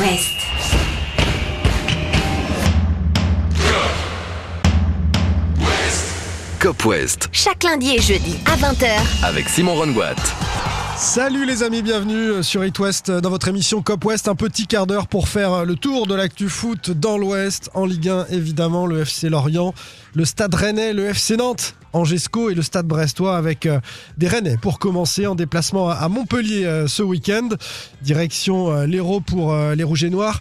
West. Cop West Chaque lundi et jeudi à 20h. avec Simon Rongoat. Salut les amis, bienvenue sur It West dans votre émission Cop West. Un petit quart d'heure pour faire le tour de l'actu foot dans l'Ouest. En Ligue 1, évidemment, le FC Lorient, le Stade Rennais, le FC Nantes, Angesco et le Stade Brestois avec euh, des Rennais pour commencer en déplacement à Montpellier euh, ce week-end. Direction euh, l'Hérault pour les Rouges et Noirs.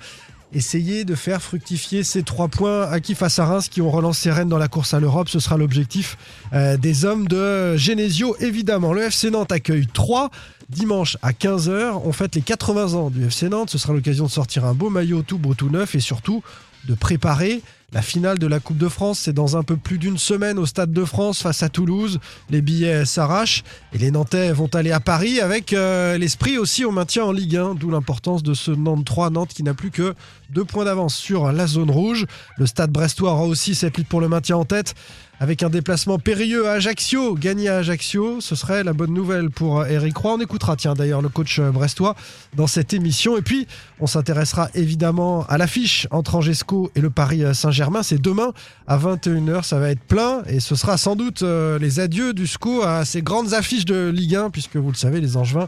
Essayer de faire fructifier ces trois points acquis face à Reims qui ont relancé Rennes dans la course à l'Europe. Ce sera l'objectif des hommes de Genesio, évidemment. Le FC Nantes accueille 3 dimanche à 15h. On fête les 80 ans du FC Nantes. Ce sera l'occasion de sortir un beau maillot tout beau tout neuf et surtout de préparer la finale de la Coupe de France. C'est dans un peu plus d'une semaine au Stade de France face à Toulouse. Les billets s'arrachent et les Nantais vont aller à Paris avec euh, l'esprit aussi au maintien en Ligue 1. D'où l'importance de ce Nantes 3. Nantes qui n'a plus que deux points d'avance sur la zone rouge. Le Stade Brestois aura aussi cette lutte pour le maintien en tête avec un déplacement périlleux à Ajaccio. Gagner à Ajaccio, ce serait la bonne nouvelle pour Eric Roy. On écoutera, tiens, d'ailleurs, le coach euh, brestois dans cette émission. Et puis, on s'intéressera évidemment à l'affiche entre Angesco et le Paris Saint-Germain. C'est demain à 21h. Ça va être plein et ce sera sans doute euh, les adieux du SCO à ces grandes affiches de Ligue 1, puisque vous le savez, les Angevins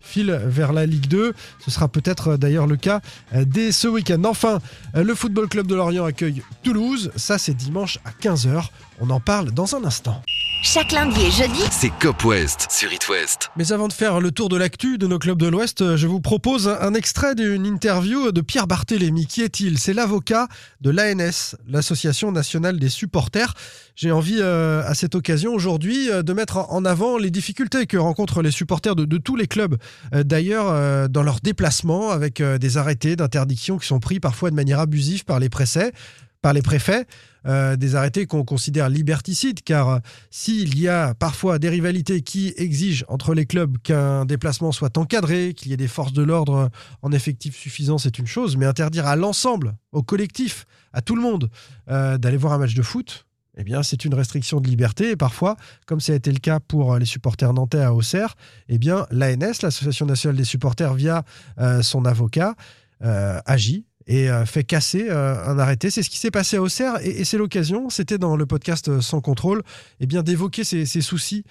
file vers la Ligue 2. Ce sera peut-être euh, d'ailleurs le cas euh, dès ce week-end. Enfin, le Football Club de Lorient accueille Toulouse. Ça, c'est dimanche à 15h. On en parle dans un instant. Chaque lundi et jeudi, C'est Cop West sur It West. Mais avant de faire le tour de l'actu de nos clubs de l'Ouest, je vous propose un extrait d'une interview de Pierre Barthélémy. Qui est-il? C'est l'avocat de l'ANS, l'Association nationale des supporters. J'ai envie euh, à cette occasion aujourd'hui euh, de mettre en avant les difficultés que rencontrent les supporters de, de tous les clubs. Euh, D'ailleurs, euh, dans leurs déplacements, avec euh, des arrêtés d'interdiction qui sont pris parfois de manière abusive par les préfets, par les préfets. Euh, des arrêtés qu'on considère liberticides, car s'il y a parfois des rivalités qui exigent entre les clubs qu'un déplacement soit encadré, qu'il y ait des forces de l'ordre en effectif suffisant, c'est une chose, mais interdire à l'ensemble, au collectif, à tout le monde, euh, d'aller voir un match de foot, eh bien, c'est une restriction de liberté. Et parfois, comme ça a été le cas pour les supporters nantais à Auxerre, eh bien, l'ANS, l'Association nationale des supporters, via euh, son avocat, agit et euh, fait casser euh, un arrêté. C'est ce qui s'est passé à Auxerre et, c'est l'occasion, c'était dans le podcast euh, Sans contrôle, eh d'évoquer ces, soucis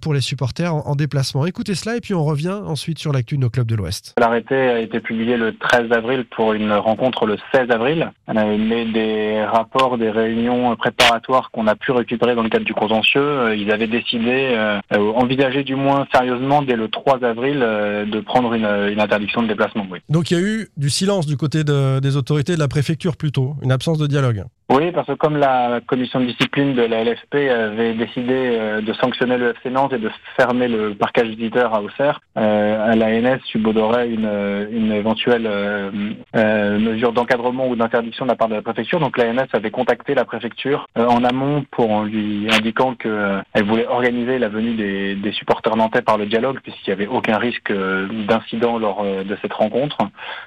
pour les supporters en, en déplacement. Écoutez cela et puis on revient ensuite sur l'actu de nos clubs de l'Ouest. L'arrêté a été publié le 13 avril pour une rencontre le 16 avril. On avait mis des rapports, des réunions préparatoires qu'on a pu récupérer dans le cadre du contentieux. Euh, Ils avaient décidé, euh, euh, envisager du moins sérieusement dès le 3 avril euh, de prendre une, une interdiction de déplacement. Oui. Donc il y a eu du silence du côté de- des autorités de la préfecture plutôt, une absence de dialogue. Oui, parce que comme la commission de discipline de la LFP avait décidé euh, de sanctionner le FC Nantes et de fermer le parcage visiteur à Auxerre, euh, l'ANS subodorait une, euh, une éventuelle euh, euh, mesure d'encadrement ou d'interdiction de la part de la préfecture. Donc l'ANS avait contacté la préfecture en amont pour lui indiquant qu'elle voulait organiser la venue des, des supporters nantais par le dialogue, puisqu'il n'y avait aucun risque d'incident lors de cette rencontre.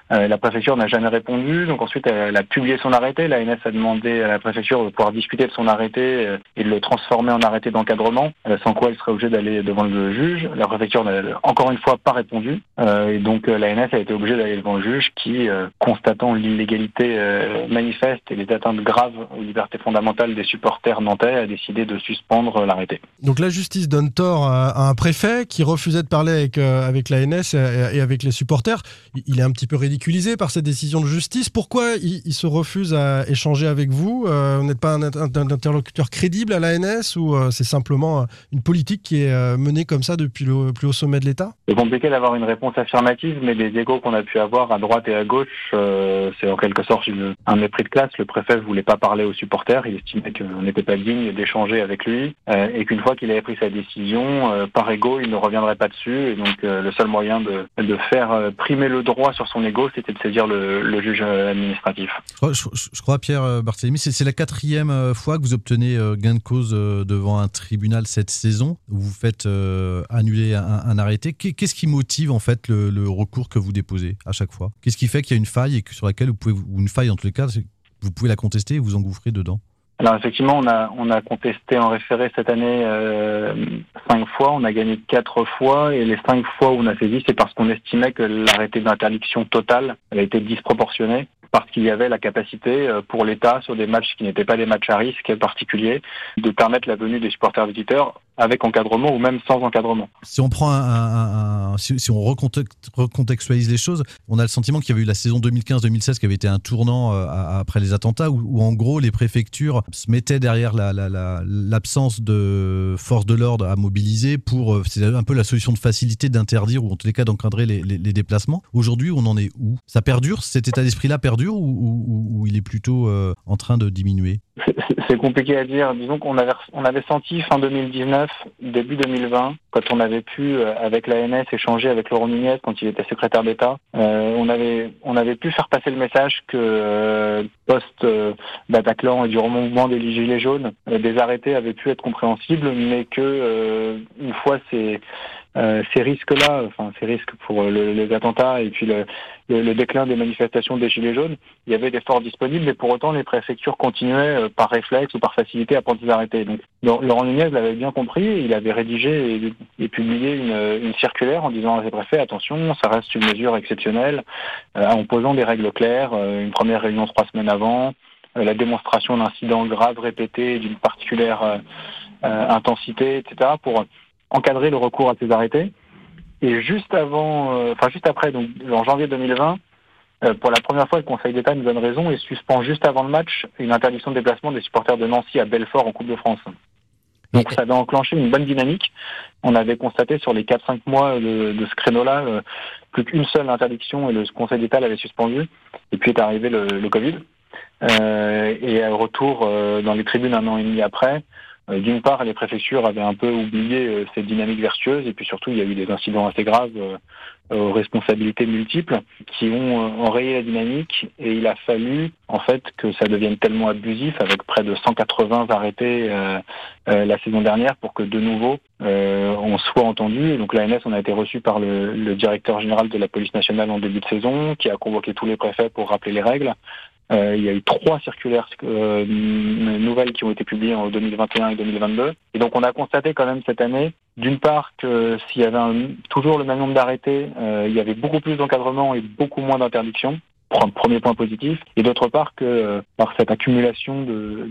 La préfecture n'a jamais répondu, donc ensuite elle a publié son arrêté. L'ANS a demandé à la préfecture de pouvoir discuter de son arrêté euh, et de le transformer en arrêté d'encadrement, euh, sans quoi elle serait obligée d'aller devant le juge. La préfecture n'a encore une fois pas répondu, euh, et donc l'ANS a été obligée d'aller devant le juge qui, constatant l'illégalité manifeste et les atteintes graves aux libertés fondamentales des supporters nantais, a décidé de suspendre l'arrêté. Donc la justice donne tort à, un préfet qui refusait de parler avec, avec l'ANS et, avec les supporters. Il, est un petit peu ridiculisé par cette décision de justice. Pourquoi il se refuse à échanger avec vous? Euh, Vous n'êtes pas un, un- un interlocuteur crédible à l'ANS ou euh, c'est simplement euh, une politique qui est euh, menée comme ça depuis le plus haut sommet de l'État? C'est compliqué d'avoir une réponse affirmative, mais des échos qu'on a pu avoir à droite et à gauche, euh, c'est en quelque sorte une- un mépris de classe. Le préfet ne voulait pas parler aux supporters, il estimait qu'on n'était pas digne d'échanger avec lui, euh, et qu'une fois qu'il avait pris sa décision, euh, par ego, il ne reviendrait pas dessus. Et donc euh, le seul moyen de, de faire euh, primer le droit sur son ego, c'était de saisir le, le juge administratif. Je crois, je- je crois, Pierre Barthélémy, c'est la quatrième euh, fois que vous obtenez euh, gain de cause euh, devant un tribunal cette saison. Vous vous faites annuler un, arrêté. Qu'est- Qu'est-ce qui motive en fait le, recours que vous déposez à chaque fois? Qu'est-ce qui fait qu'il y a une faille et que sur laquelle vous pouvez, ou une faille en tous les cas, vous pouvez la contester et vous engouffrer dedans? Alors effectivement, on a on a contesté en référé cette année euh, cinq fois, on a gagné quatre fois. Et les cinq fois où on a saisi, c'est parce qu'on estimait que l'arrêté d'interdiction totale avait été disproportionné parce qu'il y avait la capacité euh, pour l'État sur des matchs qui n'étaient pas des matchs à risque particulier de permettre la venue des supporters visiteurs avec encadrement ou même sans encadrement. Si on prend un, si, on recontextualise les choses, on a le sentiment qu'il y avait eu la saison 2015-2016 qui avait été un tournant euh, après les attentats où, en gros les préfectures se mettaient derrière l'absence la, la, de forces de l'ordre à mobiliser pour euh, c'est un peu la solution de facilité d'interdire ou en tous les cas d'encadrer les, déplacements. Aujourd'hui, on en est où? Ça perdure? Cet état d'esprit-là perdure ou, il est plutôt euh, en train de diminuer? C'est compliqué à dire. Disons qu'on avait, on avait senti fin 2019, début 2020, quand on avait pu, euh, avec l'ANS, échanger avec Laurent Nunez quand il était secrétaire d'État, euh, on, avait, on avait pu faire passer le message que euh, post-Bataclan et du remouvement des Gilets jaunes, euh, des arrêtés avaient pu être compréhensibles, mais que euh, une fois ces euh, ces risques-là, enfin ces risques pour le, les attentats et puis le, le, le, déclin des manifestations des Gilets jaunes, il y avait des forces disponibles, mais pour autant les préfectures continuaient euh, par réflexe ou par facilité à prendre des arrêtés. Donc Laurent Nunez l'avait bien compris, il avait rédigé et, publié une, une, circulaire en disant à ses préfets attention, ça reste une mesure exceptionnelle, euh, en posant des règles claires, euh, une première réunion trois semaines avant, euh, la démonstration d'incidents graves répétés d'une particulière intensité, etc. pour encadrer le recours à ces arrêtés. Et juste avant, euh, enfin juste après, donc en janvier 2020, euh, pour la première fois, le Conseil d'État nous donne raison et suspend juste avant le match une interdiction de déplacement des supporters de Nancy à Belfort en Coupe de France. Donc ça avait enclenché une bonne dynamique. On avait constaté sur les 4-5 mois de, de ce créneau-là euh, plus qu'une seule interdiction et le Conseil d'État l'avait suspendu. Et puis est arrivé le, le Covid. Euh, et retour euh, dans les tribunes un an et demi après, d'une part, les préfectures avaient un peu oublié euh, cette dynamique vertueuse, et puis surtout, il y a eu des incidents assez graves euh, aux responsabilités multiples qui ont enrayé la dynamique, et il a fallu en fait que ça devienne tellement abusif, avec près de 180 arrêtés euh, euh, la saison dernière, pour que de nouveau euh, on soit entendu. Donc l'ANS, on a été reçu par le directeur général de la police nationale en début de saison, qui a convoqué tous les préfets pour rappeler les règles. Euh, il y a eu trois circulaires euh, nouvelles qui ont été publiées en 2021 et 2022. Et donc on a constaté quand même cette année, d'une part, que s'il y avait toujours le même nombre d'arrêtés, euh, il y avait beaucoup plus d'encadrement et beaucoup moins d'interdictions premier point positif, et d'autre part que euh, par cette accumulation de,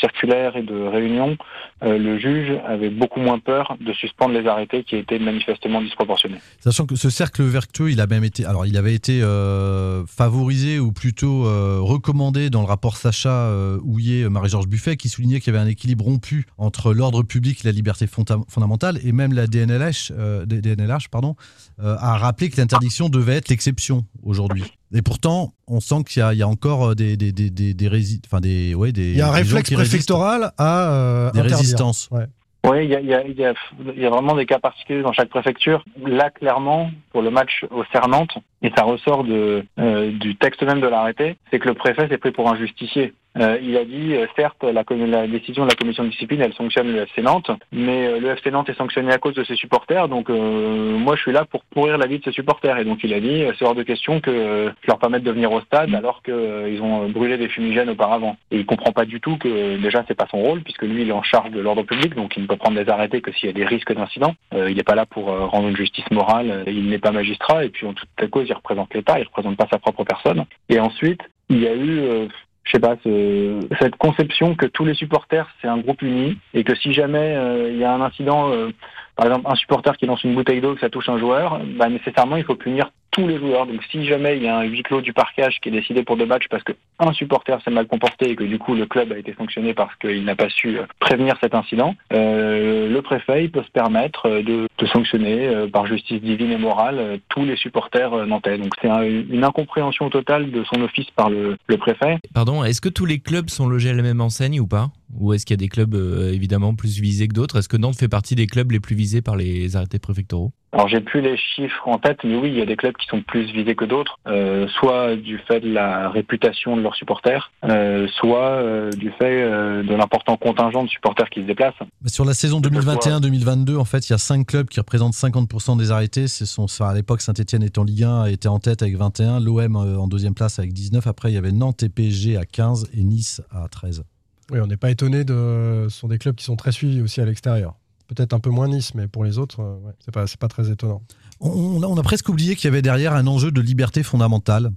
circulaires et de réunions, euh, le juge avait beaucoup moins peur de suspendre les arrêtés qui étaient manifestement disproportionnés. Sachant que ce cercle vertueux, il a même été, alors il avait été euh, favorisé ou plutôt recommandé dans le rapport Sacha Houillet, Marie-Georges Buffet, qui soulignait qu'il y avait un équilibre rompu entre l'ordre public et la liberté fondamentale, et même la DNLH, DNLH pardon, a rappelé que l'interdiction devait être l'exception aujourd'hui. Et pourtant, on sent qu'il y, y, a encore des des des des, des, rési enfin des ouais des. Il y a un réflexe préfectoral à euh, des interdire. résistances. Ouais. Oui, il y a, y, a, y, a, y a vraiment des cas particuliers dans chaque préfecture. Là, clairement, pour le match au Cernantes, et ça ressort de, euh, du texte même de l'arrêté, c'est que le préfet s'est pris pour un justicier. Euh, il a dit, euh, certes, la, la, décision de la commission de discipline, elle sanctionne le FC Nantes, mais euh, le FC Nantes est sanctionné à cause de ses supporters, donc euh, moi je suis là pour pourrir la vie de ses supporters. Et donc il a dit, c'est hors de question que je leur permette de venir au stade alors qu'ils ont brûlé des fumigènes auparavant. Et il comprend pas du tout que déjà c'est pas son rôle, puisque lui il est en charge de l'ordre public, donc il ne peut prendre des arrêtés que s'il y a des risques d'incident. il n'est pas là pour rendre une justice morale, il n'est pas magistrat, et puis en toute cause il représente l'État, il représente pas sa propre personne. Et ensuite, il y a eu je sais pas, ce, cette conception que tous les supporters c'est un groupe uni et que si jamais euh, il y a un incident, euh, par exemple un supporter qui lance une bouteille d'eau que ça touche un joueur, bah, nécessairement il faut punir tous les joueurs. Donc si jamais il y a un huis clos du parquage qui est décidé pour deux matchs parce que un supporter s'est mal comporté et que du coup le club a été sanctionné parce qu'il n'a pas su prévenir cet incident, euh, le préfet il peut se permettre de, de sanctionner euh, par justice divine et morale euh, tous les supporters nantais. Donc c'est un, une incompréhension totale de son office par le, le préfet. Pardon, est-ce que tous les clubs sont logés à la même enseigne ou pas? Ou est-ce qu'il y a des clubs euh, évidemment plus visés que d'autres? Est-ce que Nantes fait partie des clubs les plus visés par les arrêtés préfectoraux? Alors j'ai plus les chiffres en tête, mais oui, il y a des clubs qui sont plus visés que d'autres, euh, soit du fait de la réputation de leurs supporters, euh, soit euh, du fait euh, de l'important contingent de supporters qui se déplacent. Sur la saison 2021-2022, en fait, il y a cinq clubs qui représentent 50% des arrêtés. Ce sont à l'époque Saint-Etienne étant Ligue 1 était en tête avec 21, l'OM en deuxième place avec 19. Après, il y avait Nantes et PSG à 15 et Nice à 13. Oui, on n'est pas étonné de. Ce sont des clubs qui sont très suivis aussi à l'extérieur. Peut-être un peu moins Nice, mais pour les autres, euh, ouais, c'est pas, pas très étonnant. On a, presque oublié qu'il y avait derrière un enjeu de liberté fondamentale,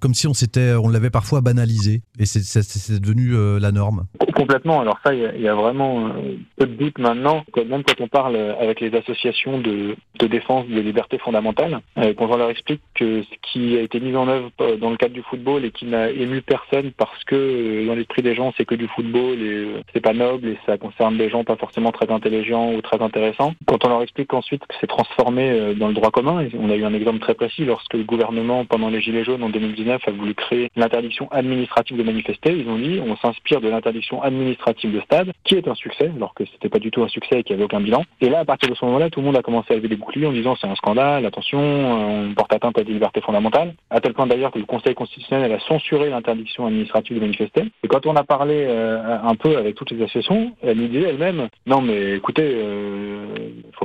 comme si on s'était, on l'avait parfois banalisé, et c'est devenu euh, la norme. Complètement. Alors ça, il y a, vraiment euh, peu de doute maintenant. Même quand on parle avec les associations de, défense des libertés fondamentales, euh, quand on leur explique que ce qui a été mis en œuvre euh, dans le cadre du football et qui n'a ému personne parce que dans l'esprit des gens c'est que du football et c'est pas noble et ça concerne des gens pas forcément très intelligents ou très intéressants. Quand on leur explique ensuite que c'est transformé dans le droit commun, on a eu un exemple très précis lorsque le gouvernement pendant les Gilets jaunes en 2019 a voulu créer l'interdiction administrative de manifester, ils ont dit on s'inspire de l'interdiction administrative de stade, qui est un succès, alors que c'était pas du tout un succès et qu'il n'y avait aucun bilan. Et là, à partir de ce moment-là, tout le monde a commencé à lever des boucliers en disant c'est un scandale, attention, euh, on porte atteinte à des libertés fondamentales, à tel point d'ailleurs que le Conseil constitutionnel a censuré l'interdiction administrative de manifester. Et quand on a parlé euh, un peu avec toutes les associations, elle nous disait elle-même non mais écoutez, euh,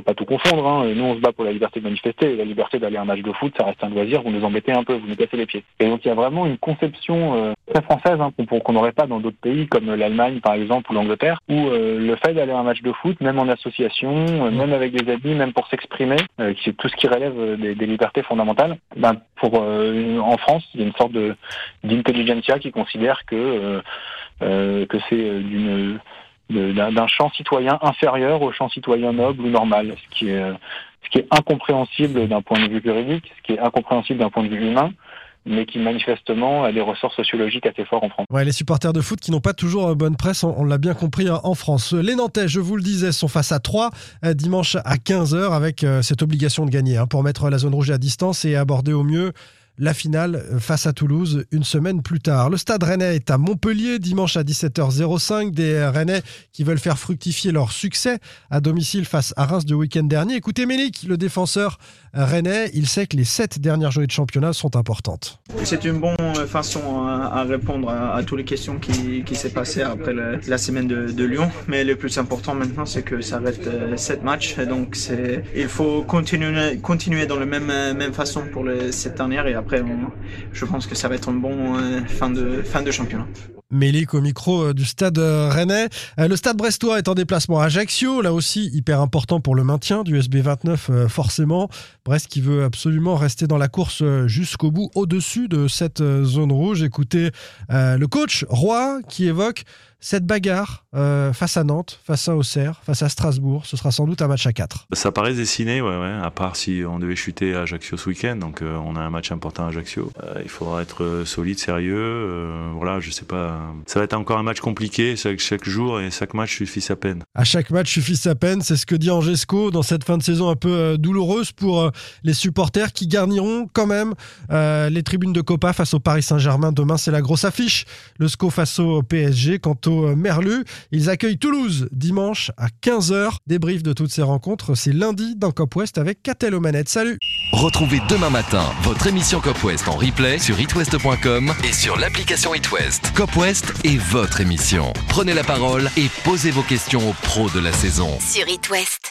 pas tout confondre, hein. nous on se bat pour la liberté de manifester, la liberté d'aller à un match de foot, ça reste un loisir, vous nous embêtez un peu, vous nous cassez les pieds. Et donc il y a vraiment une conception euh, très française hein, qu'on n'aurait pas dans d'autres pays comme l'Allemagne par exemple ou l'Angleterre, où euh, le fait d'aller à un match de foot, même en association, euh, même avec des amis, même pour s'exprimer, euh, c'est tout ce qui relève euh, des, des libertés fondamentales, ben, pour euh, en France, il y a une sorte d'intelligentsia qui considère que que c'est d'une d'un champ citoyen inférieur au champ citoyen noble ou normal, ce qui est euh, ce qui est incompréhensible d'un point de vue juridique, ce qui est incompréhensible d'un point de vue humain, mais qui manifestement a des ressorts sociologiques assez forts en France. Ouais, les supporters de foot qui n'ont pas toujours euh, bonne presse, on, l'a bien compris hein, en France. Les Nantais, je vous le disais, sont face à 3 dimanche à 15h avec euh, cette obligation de gagner hein, pour mettre la zone rouge à distance et aborder au mieux la finale face à Toulouse une semaine plus tard. Le stade rennais est à Montpellier dimanche à 17h05. Des Rennais qui veulent faire fructifier leur succès à domicile face à Reims de week-end dernier. Écoutez Mélic, le défenseur rennais, il sait que les sept dernières journées de championnat sont importantes. C'est une bonne façon à, à répondre à, toutes les questions qui, s'est passées après la semaine de, Lyon. Mais le plus important maintenant, c'est que ça reste euh, sept matchs. Donc, il faut continuer, continuer dans la même, même façon pour les sept dernières. On- je pense que ça va être une bonne fin de, fin de championnat. Mélic au micro euh, du stade euh, rennais. Euh, Le stade brestois est en déplacement à Ajaccio, là aussi hyper important pour le maintien du SB 29 euh, forcément. Brest qui veut absolument rester dans la course jusqu'au bout, au-dessus de cette zone rouge. Écoutez le coach Roy qui évoque cette bagarre face à Nantes, face à Auxerre, face à Strasbourg. Ce sera sans doute un match à 4. Ça paraît dessiné, ouais, à part si on devait chuter à Ajaccio ce week-end. Donc on a un match important à Ajaccio. Il faudra être solide, sérieux. voilà, je sais pas. Ça va être encore un match compliqué. Chaque, chaque jour et chaque match suffit sa peine. À chaque match suffit sa peine, c'est ce que dit Angesco dans cette fin de saison un peu euh, douloureuse pour euh, les supporters qui garniront quand même euh, les tribunes de Copa face au Paris Saint-Germain. Demain, c'est la grosse affiche. Le SCO face au PSG. Quant au Merlu, ils accueillent Toulouse dimanche à 15h. Débrief de toutes ces rencontres, c'est lundi dans Cop West avec Catel aux manettes. Salut Retrouvez demain matin votre émission Cop West en replay sur itwest.com et sur l'application itwest. Cop West est votre émission. Prenez la parole et posez vos questions aux pros de la saison. Sur It West.